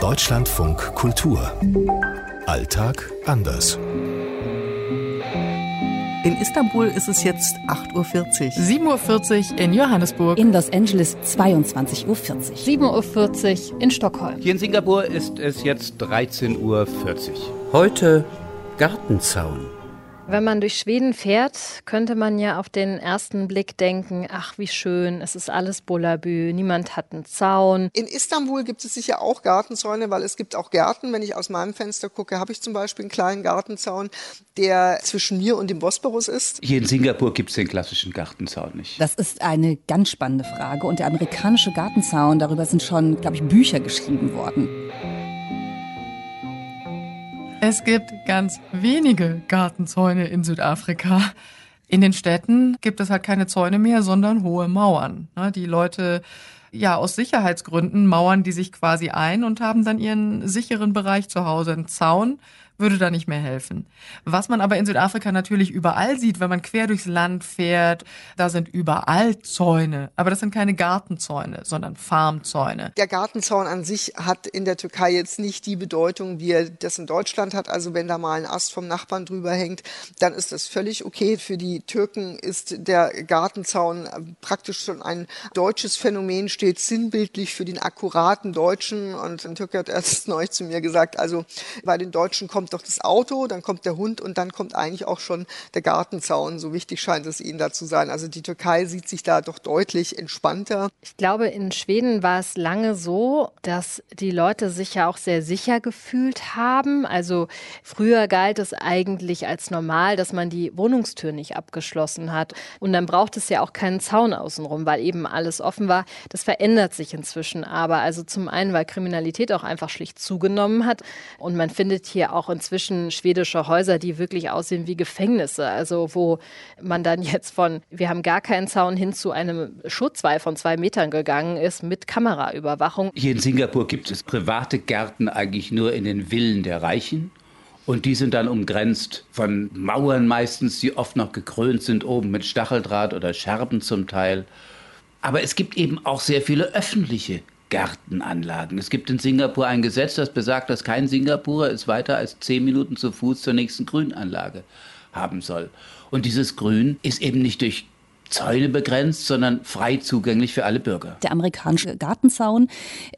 Deutschlandfunk Kultur. Alltag anders. In Istanbul ist es jetzt 8.40 Uhr. 7.40 Uhr in Johannesburg. In Los Angeles 22.40 Uhr. 7.40 Uhr in Stockholm. Hier in Singapur ist es jetzt 13.40 Uhr. Heute Gartenzaun. Wenn man durch Schweden fährt, könnte man ja auf den ersten Blick denken, ach wie schön, es ist alles Bullabü, niemand hat einen Zaun. In Istanbul gibt es sicher auch Gartenzäune, weil es gibt auch Gärten. Wenn ich aus meinem Fenster gucke, habe ich zum Beispiel einen kleinen Gartenzaun, der zwischen mir und dem Bosporus ist. Hier in Singapur gibt es den klassischen Gartenzaun nicht. Das ist eine ganz spannende Frage und der amerikanische Gartenzaun, darüber sind schon, glaube ich, Bücher geschrieben worden. Es gibt ganz wenige Gartenzäune in Südafrika. In den Städten gibt es halt keine Zäune mehr, sondern hohe Mauern. Ne, die Leute, ja, aus Sicherheitsgründen mauern die sich quasi ein und haben dann ihren sicheren Bereich zu Hause. Ein Zaun würde da nicht mehr helfen. Was man aber in Südafrika natürlich überall sieht, wenn man quer durchs Land fährt, da sind überall Zäune. Aber das sind keine Gartenzäune, sondern Farmzäune. Der Gartenzaun an sich hat in der Türkei jetzt nicht die Bedeutung, wie er das in Deutschland hat. Also wenn da mal ein Ast vom Nachbarn drüber hängt, dann ist das völlig okay. Für die Türken ist der Gartenzaun praktisch schon ein deutsches Phänomen, steht sinnbildlich für den akkuraten Deutschen. Und ein Türke hat erst neulich zu mir gesagt, also bei den Deutschen kommt kommt doch das Auto, dann kommt der Hund und dann kommt eigentlich auch schon der Gartenzaun. So wichtig scheint es ihnen da zu sein. Also die Türkei sieht sich da doch deutlich entspannter. Ich glaube, in Schweden war es lange so, dass die Leute sich ja auch sehr sicher gefühlt haben. Also früher galt es eigentlich als normal, dass man die Wohnungstür nicht abgeschlossen hat. Und dann braucht es ja auch keinen Zaun außenrum, weil eben alles offen war. Das verändert sich inzwischen aber. Also zum einen, weil Kriminalität auch einfach schlicht zugenommen hat. Und man findet hier auch in inzwischen schwedische Häuser, die wirklich aussehen wie Gefängnisse. Also wo man dann jetzt von, wir haben gar keinen Zaun hin zu einem Schutzwall von zwei Metern gegangen ist mit Kameraüberwachung. Hier in Singapur gibt es private Gärten eigentlich nur in den Villen der Reichen. Und die sind dann umgrenzt von Mauern meistens, die oft noch gekrönt sind, oben mit Stacheldraht oder Scherben zum Teil. Aber es gibt eben auch sehr viele öffentliche Gartenanlagen. Es gibt in Singapur ein Gesetz, das besagt, dass kein Singapurer es weiter als zehn Minuten zu Fuß zur nächsten Grünanlage haben soll. Und dieses Grün ist eben nicht durch Zäune begrenzt, sondern frei zugänglich für alle Bürger. Der amerikanische Gartenzaun,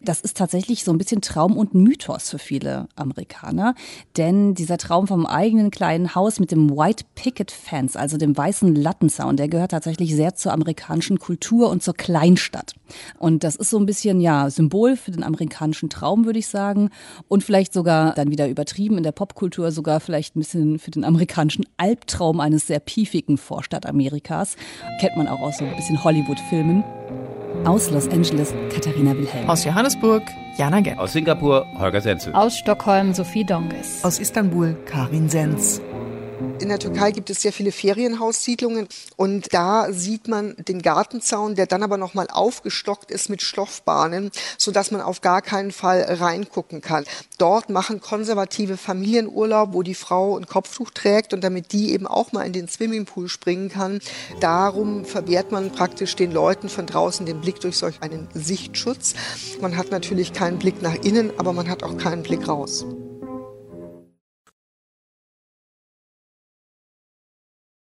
das ist tatsächlich so ein bisschen Traum und Mythos für viele Amerikaner. Denn dieser Traum vom eigenen kleinen Haus mit dem White Picket Fence, also dem weißen Lattenzaun, der gehört tatsächlich sehr zur amerikanischen Kultur und zur Kleinstadt. Und das ist so ein bisschen, ja, Symbol für den amerikanischen Traum, würde ich sagen. Und vielleicht sogar dann wieder übertrieben in der Popkultur, sogar vielleicht ein bisschen für den amerikanischen Albtraum eines sehr piefigen Vorstadtamerikas. Kennt man auch aus so ein bisschen Hollywood-Filmen. Aus Los Angeles Katharina Wilhelm. Aus Johannesburg Jana Gent. Aus Singapur Holger Senzel. Aus Stockholm Sophie Donges. Aus Istanbul Karin Sens. In der Türkei gibt es sehr viele Ferienhaussiedlungen und da sieht man den Gartenzaun, der dann aber nochmal aufgestockt ist mit Stoffbahnen, sodass man auf gar keinen Fall reingucken kann. Dort machen konservative Familienurlaub, wo die Frau ein Kopftuch trägt und damit die eben auch mal in den Swimmingpool springen kann. Darum verwehrt man praktisch den Leuten von draußen den Blick durch solch einen Sichtschutz. Man hat natürlich keinen Blick nach innen, aber man hat auch keinen Blick raus.